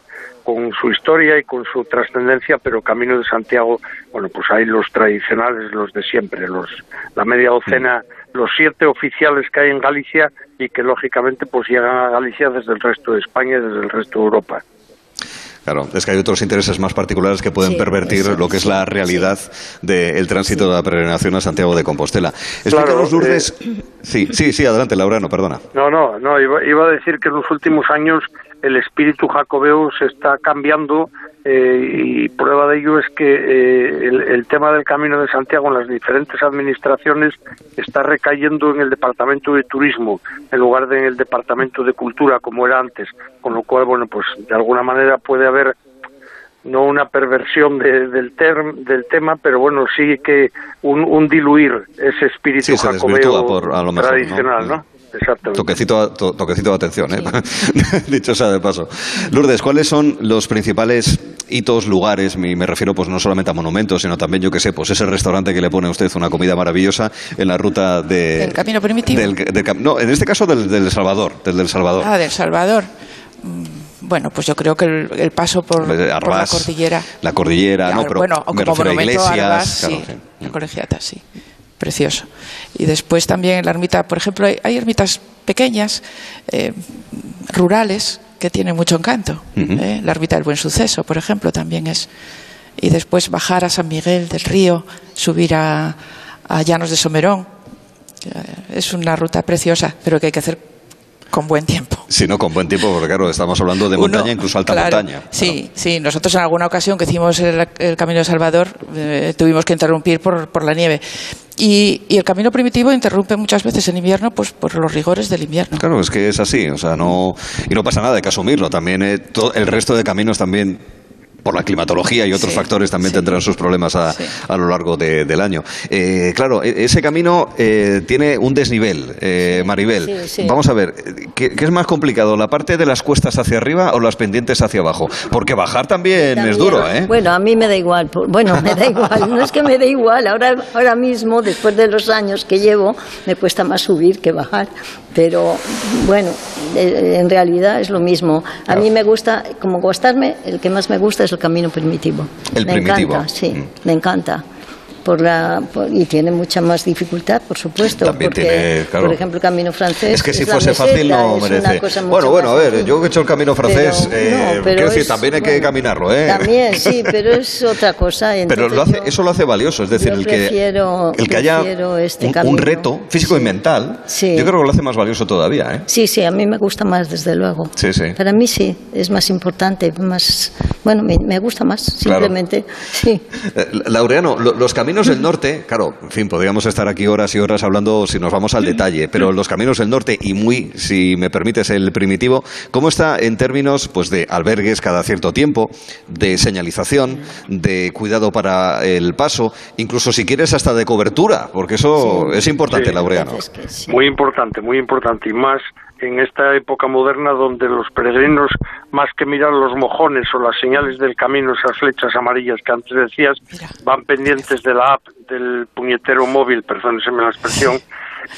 con su historia y con su trascendencia, pero Camino de Santiago, bueno, pues hay los tradicionales, los de siempre, los la media docena, los siete oficiales que hay en Galicia y que lógicamente pues llegan a Galicia desde el resto de España y desde el resto de Europa. Claro, es que hay otros intereses más particulares que pueden Sí, pervertir eso, lo que es la realidad del tránsito de la peregrinación a Santiago de Compostela. Explícanos, Claro, Lourdes. Sí, sí, sí, adelante, Laureano, perdona. No, no, no, iba, iba a decir que en los últimos años el espíritu jacobeo se está cambiando eh, y prueba de ello es que eh, el, el tema del Camino de Santiago en las diferentes administraciones está recayendo en el Departamento de Turismo en lugar de en el Departamento de Cultura como era antes, con lo cual, bueno, pues de alguna manera puede haber no una perversión de- del, term- del tema, pero bueno, sí que un, un diluir ese espíritu Sí, jacobeo por- a lo mejor, tradicional, ¿no? ¿no? Exactamente. Toquecito, to- toquecito de atención, ¿eh? [laughs] dicho sea de paso. Lourdes, ¿cuáles son los principales hitos, lugares? Me, me refiero pues no solamente a monumentos, sino también, yo que sé, pues ese restaurante que le pone a usted una comida maravillosa en la ruta de... ¿Del camino primitivo? del- del cam- no, en este caso del, del Salvador, del del Salvador. Ah, del Salvador. Mm, Bueno, pues yo creo que el, el paso por, por la cordillera. La cordillera, no, pero bueno, me como refiero a iglesias. Arbás, claro, sí, sí. la colegiata, sí. Precioso. Y después también en la ermita, por ejemplo, hay, hay ermitas pequeñas, eh, rurales, que tienen mucho encanto. ¿eh? La ermita del Buen Suceso, por ejemplo, también es. Y después bajar a San Miguel del Río, subir a, a Llanos de Somerón. Eh, Es una ruta preciosa, pero que hay que hacer con buen tiempo. Si no, con buen tiempo, porque claro, estamos hablando de Uno, montaña, incluso alta claro, montaña. Sí, sí. Nosotros en alguna ocasión que hicimos el, el Camino de Salvador eh, tuvimos que interrumpir por, por la nieve. Y, y el camino primitivo interrumpe muchas veces en invierno pues por los rigores del invierno. Claro, es que es así, o sea, no y no pasa nada, hay que asumirlo. También eh, to- el resto de caminos también por la climatología y otros Sí, factores también sí. tendrán sus problemas a, a lo largo de- del año. Eh, claro, e- ese camino eh, tiene un desnivel, eh, Maribel. Vamos a ver, ¿qué, qué es más complicado, la parte de las cuestas hacia arriba o las pendientes hacia abajo? Porque bajar también, es duro, ¿eh? Bueno, a mí me da igual. Bueno, me da igual. No es que me da igual. Ahora, ahora mismo, después de los años que llevo, me cuesta más subir que bajar. Pero bueno, eh, en realidad es lo mismo. A mí me gusta, como gustarme, el que más me gusta es el camino primitivo. El me primitivo. encanta, sí, me encanta. Por la, por- y tiene mucha más dificultad, por supuesto. También porque, tiene, claro. por ejemplo, el camino francés. Es que si la fuese meseta, fácil no es merece. Bueno, bueno, a ver, yo que he hecho el camino francés, Pero, eh, no, quiero decir, es- también hay que bueno, caminarlo, ¿eh? También, sí, [laughs] pero es otra cosa. Pero lo hace, yo- eso lo hace valioso, es decir, el que, prefiero- el que haya este un, un reto físico y mental, Sí. yo creo que lo hace más valioso todavía, ¿eh? Sí, sí, a mí me gusta más, desde luego. Sí, sí. Para mí sí, es más importante, más... Bueno, me, me gusta más, Claro. simplemente. Sí. [laughs] Eh, Laureano, lo- los caminos del norte, claro, en fin, podríamos estar aquí horas y horas hablando si nos vamos al detalle, pero los caminos del norte y muy, si me permites, el primitivo, ¿cómo está en términos pues de albergues cada cierto tiempo, de señalización, de cuidado para el paso, incluso si quieres hasta de cobertura, porque eso es importante, Sí. Laureano. Muy importante, muy importante. Y más en esta época moderna donde los peregrinos, más que mirar los mojones o las señales del camino, esas flechas amarillas que antes decías, van pendientes de la app del puñetero móvil, perdónenseme la expresión,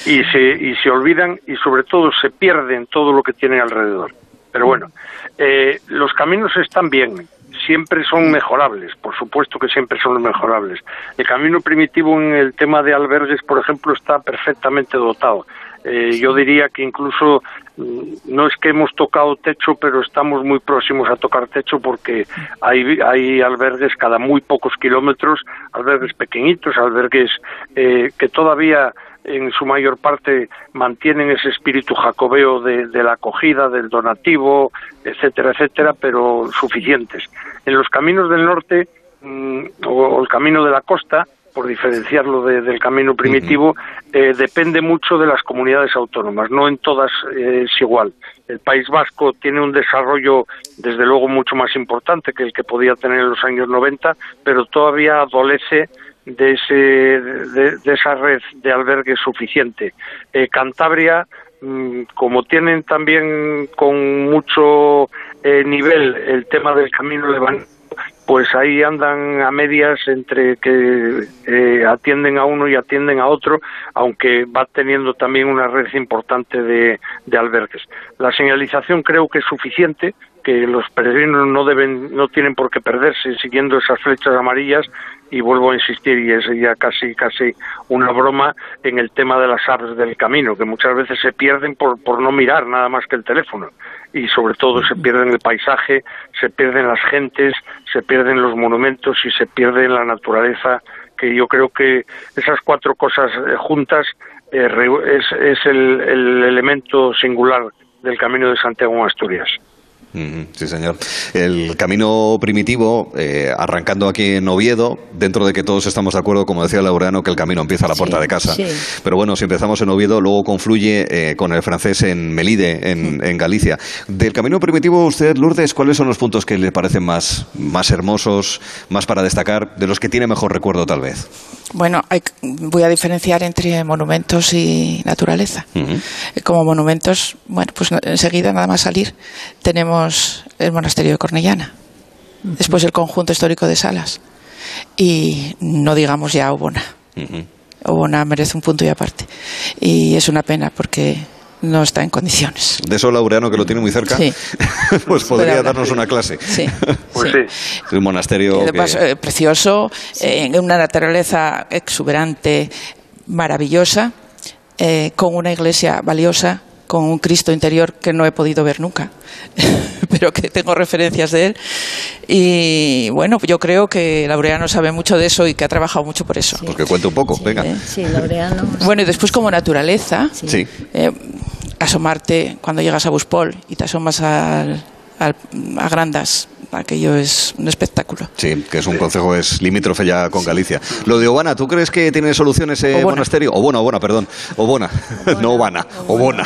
y se, y se olvidan y sobre todo se pierden todo lo que tienen alrededor. Pero bueno, eh, los caminos están bien, siempre son mejorables, por supuesto que siempre son mejorables. El camino primitivo en el tema de albergues, por ejemplo, está perfectamente dotado. Eh, yo diría que incluso mm, no es que hemos tocado techo, pero estamos muy próximos a tocar techo porque hay, hay albergues cada muy pocos kilómetros, albergues pequeñitos, albergues eh, que todavía en su mayor parte mantienen ese espíritu jacobeo de, la acogida, del donativo, etcétera, etcétera, pero suficientes. En los caminos del norte mm, o el camino de la costa, por diferenciarlo de- del camino primitivo, eh, depende mucho de las comunidades autónomas. No en todas eh, es igual. El País Vasco tiene un desarrollo, desde luego, mucho más importante que el que podía tener en los años 90, pero todavía adolece de, ese, de, de esa red de albergues suficiente. Eh, Cantabria, mm, como tienen también con mucho eh, nivel el tema del camino levantado, pues ahí andan a medias entre que eh, atienden a uno y atienden a otro, aunque va teniendo también una red importante de, de albergues. La señalización creo que es suficiente, que los peregrinos no deben, no tienen por qué perderse siguiendo esas flechas amarillas y vuelvo a insistir y es ya casi casi una broma en el tema de las aves del camino que muchas veces se pierden por, por no mirar nada más que el teléfono y sobre todo se pierden el paisaje, se pierden las gentes, se pierden los monumentos y se pierde la naturaleza que yo creo que esas cuatro cosas eh, juntas eh, es el, el elemento singular del camino de Santiago en Asturias. Sí, señor. El camino primitivo, eh, arrancando aquí en Oviedo, dentro de que todos estamos de acuerdo, como decía Laureano, que el camino empieza a la puerta de casa. sí. Pero bueno, si empezamos en Oviedo, luego confluye eh, con el francés en Melide, en, en Galicia. Del camino primitivo, usted, Lourdes, ¿cuáles son los puntos que le parecen más, más hermosos, más para destacar, de los que tiene mejor recuerdo tal vez? Bueno, hay- voy a diferenciar entre monumentos y naturaleza. Eh, Como monumentos, bueno, pues enseguida nada más salir tenemos el monasterio de Cornellana, después el conjunto histórico de Salas y no digamos ya Obona. Obona merece un punto y aparte y es una pena porque no está en condiciones. De eso Laureano, que lo tiene muy cerca, Sí. [laughs] pues podría darnos una clase. Sí. [laughs] Pues Es un monasterio que- además, eh, precioso, eh, en una naturaleza exuberante, maravillosa, eh, con una iglesia valiosa, con un Cristo interior que no he podido ver nunca, [laughs] pero que tengo referencias de él. Y bueno, yo creo que Laureano sabe mucho de eso y que ha trabajado mucho por eso. Pues que cuente un poco, venga. Sí, Laureano. Bueno, y después como naturaleza, Sí. eh, asomarte cuando llegas a Buspol y te asomas al, al- a Grandas, aquello es un espectáculo. Sí, que es un concejo, es limítrofe ya con Galicia. Lo de Obana, ¿tú crees que tiene solución ese Obona. monasterio? Obona, Obona, perdón. Obona, [laughs] no Obana, Obona.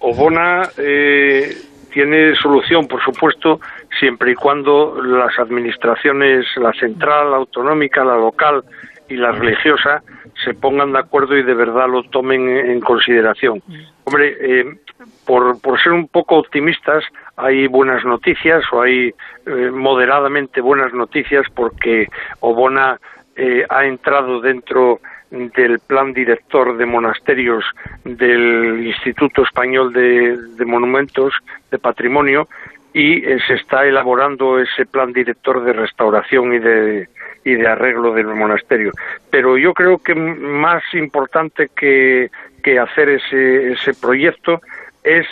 Obona eh, tiene solución, por supuesto, siempre y cuando las administraciones, la central, la autonómica, la local y la religiosa, se pongan de acuerdo y de verdad lo tomen en consideración. Hombre, eh, por, por ser un poco optimistas, hay buenas noticias o hay eh, moderadamente buenas noticias porque Obona eh, ha entrado dentro del plan director de monasterios del Instituto Español de, Monumentos de Patrimonio y eh, se está elaborando ese plan director de restauración y de y de arreglo del monasterio. Pero yo creo que más importante que, que hacer ese, ese proyecto es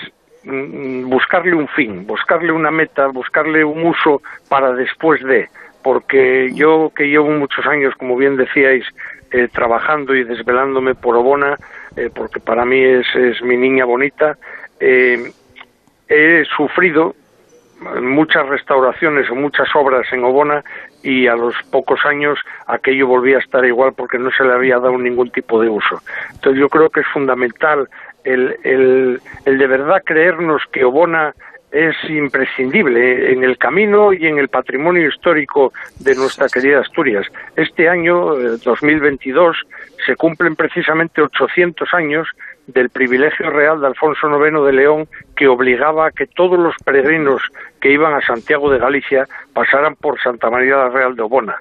buscarle un fin, buscarle una meta, buscarle un uso para después de, porque yo que llevo muchos años, como bien decíais, eh, trabajando y desvelándome por Obona, eh, porque para mí es, es mi niña bonita, eh, he sufrido muchas restauraciones o muchas obras en Obona y a los pocos años aquello volvía a estar igual porque no se le había dado ningún tipo de uso. Entonces yo creo que es fundamental el, el, de verdad creernos que Obona es imprescindible en el camino y en el patrimonio histórico de nuestra querida Asturias. Este año, eh, 2022, se cumplen precisamente 800 años del privilegio real de Alfonso IX de León que obligaba a que todos los peregrinos que iban a Santiago de Galicia pasaran por Santa María la Real de Obona.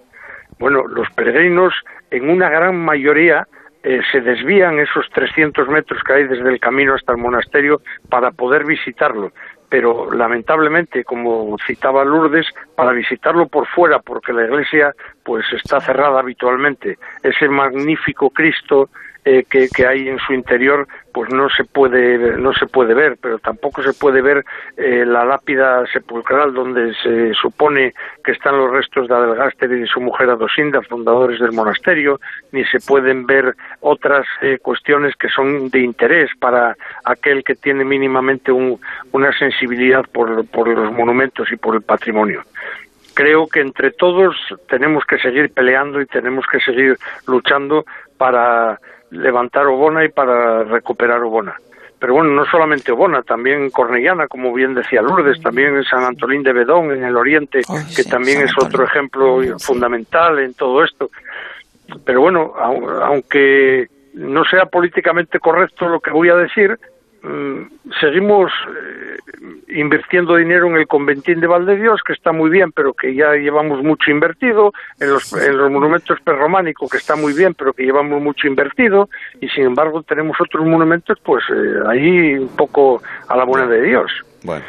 Bueno, los peregrinos en una gran mayoría eh, se desvían esos 300 metros que hay desde el camino hasta el monasterio para poder visitarlo. Pero lamentablemente, como citaba Lourdes, para visitarlo por fuera, porque la iglesia pues está cerrada habitualmente, ese magnífico Cristo eh, que, hay en su interior pues no se puede no se puede ver pero tampoco se puede ver eh, la lápida sepulcral donde se supone que están los restos de Adelgaster y de su mujer Adosinda fundadores del monasterio ni se pueden ver otras eh, cuestiones que son de interés para aquel que tiene mínimamente un- una sensibilidad por, por los monumentos y por el patrimonio. Creo que entre todos tenemos que seguir peleando y tenemos que seguir luchando para levantar Obona y para recuperar Obona. Pero bueno, no solamente Obona, también Cornellana, como bien decía Lourdes, también San Antolín de Bedón en el oriente, que también es otro ejemplo fundamental en todo esto. Pero bueno, au- aunque no sea políticamente correcto lo que voy a decir, seguimos eh, invirtiendo dinero en el conventín de Valdedios, que está muy bien, pero que ya llevamos mucho invertido, en los, en los monumentos prerrománicos, que está muy bien, pero que llevamos mucho invertido, y sin embargo tenemos otros monumentos, pues eh, ahí un poco a la buena de Dios. Bueno,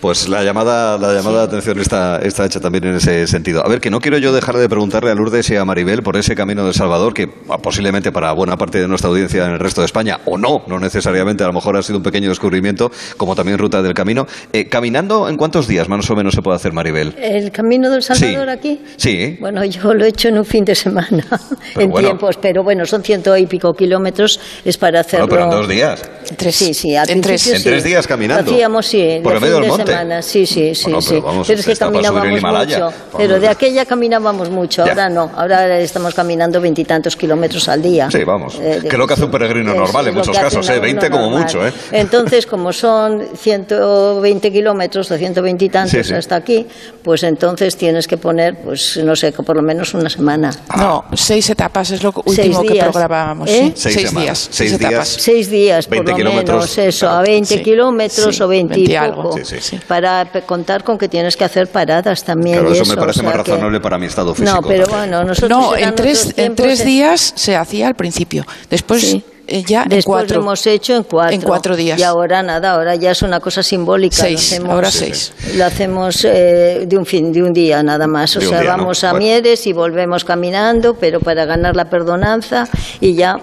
pues la llamada, la llamada de atención está, está hecha también en ese sentido. A ver, que no quiero yo dejar de preguntarle a Lourdes y a Maribel por ese camino del Salvador, que ah, posiblemente para buena parte de nuestra audiencia en el resto de España, o no, no necesariamente, a lo mejor ha sido un pequeño descubrimiento, como también ruta del camino. Eh, ¿Caminando en cuántos días más o menos se puede hacer, Maribel? ¿El camino del Salvador aquí? Sí. Bueno, yo lo he hecho en un fin de semana, [laughs] en bueno. tiempos, pero bueno, son ciento y pico kilómetros, es para hacerlo. Bueno, pero en dos días. Sí, sí, al En tres. En sí. tres días caminando. Lo hacíamos, sí, Por de el medio fin del de monte. semana, sí, sí, sí. Bueno, pero sí. vamos, pero es que caminábamos mucho. Vamos. Pero de aquella caminábamos mucho, Ya. ahora no, ahora estamos caminando veintitantos kilómetros al día. Sí, vamos. Eh, que es lo que hace un peregrino normal en lo muchos casos, ¿eh? alumno 20 como normal. mucho, ¿eh? Entonces, como son 120 kilómetros o 120 y tantos Sí, sí. hasta aquí, pues entonces tienes que poner, pues no sé, por lo menos una semana. No, seis etapas es lo último que programábamos. ¿Eh? sí. Seis Seis, días. Seis Seis, días. etapas. Seis días, 20 por lo kilómetros, menos, eso, claro. a 20 Sí, kilómetros sí, o 20 y 20 algo. Sí, sí. Para contar con que tienes que hacer paradas también. Claro, y eso me parece o sea más que- razonable para mi estado físico. No, pero también. bueno, nosotros No, en tres, en tres días se hacía al principio. Después Sí. eh, ya en Después cuatro. lo hemos hecho en cuatro. En cuatro días. Y ahora nada, ahora ya es una cosa simbólica. Seis, lo hacemos, ahora seis. Lo hacemos eh, de un fin, de un día nada más. O De sea, día, ¿no? vamos a Bueno. Mieres y volvemos caminando, pero para ganar la perdonanza y ya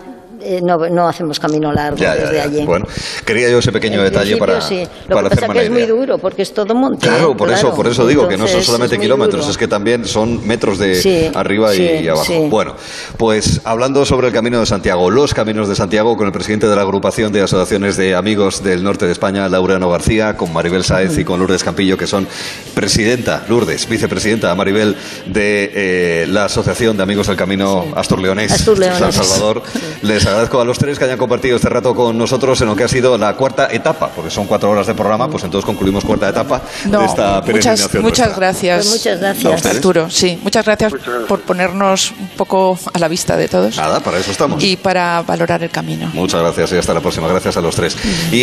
eh, no, no hacemos camino largo Ya, desde ya. allí. Bueno, quería yo ese pequeño En detalle para, sí. Lo para que pasa que es muy duro porque es todo monte. Claro, por eso, Claro. por eso digo que no son solamente es kilómetros, duro. es que también son metros de Sí, arriba y, sí, y abajo. Bueno, pues hablando sobre el Camino de Santiago, los Caminos de Santiago, con el presidente de la agrupación de asociaciones de amigos del norte de España, Laureano García, con Maribel Sáez y con Lourdes Campillo, que son presidenta, Lourdes, vicepresidenta Maribel de eh, la Asociación de Amigos del Camino Astur Leonés, Astur San. Salvador. Les agradezco a los tres que hayan compartido este rato con nosotros en lo que ha sido la cuarta etapa, porque son cuatro horas de programa, pues entonces concluimos cuarta etapa No, de esta muchas, peregrinación. muchas nuestra. gracias. Pues muchas gracias. Arturo, sí, muchas gracias por ponernos un poco a la vista de todos Nada, para eso estamos. y para valorar el camino. Muchas gracias y hasta la próxima. Gracias a los tres. Y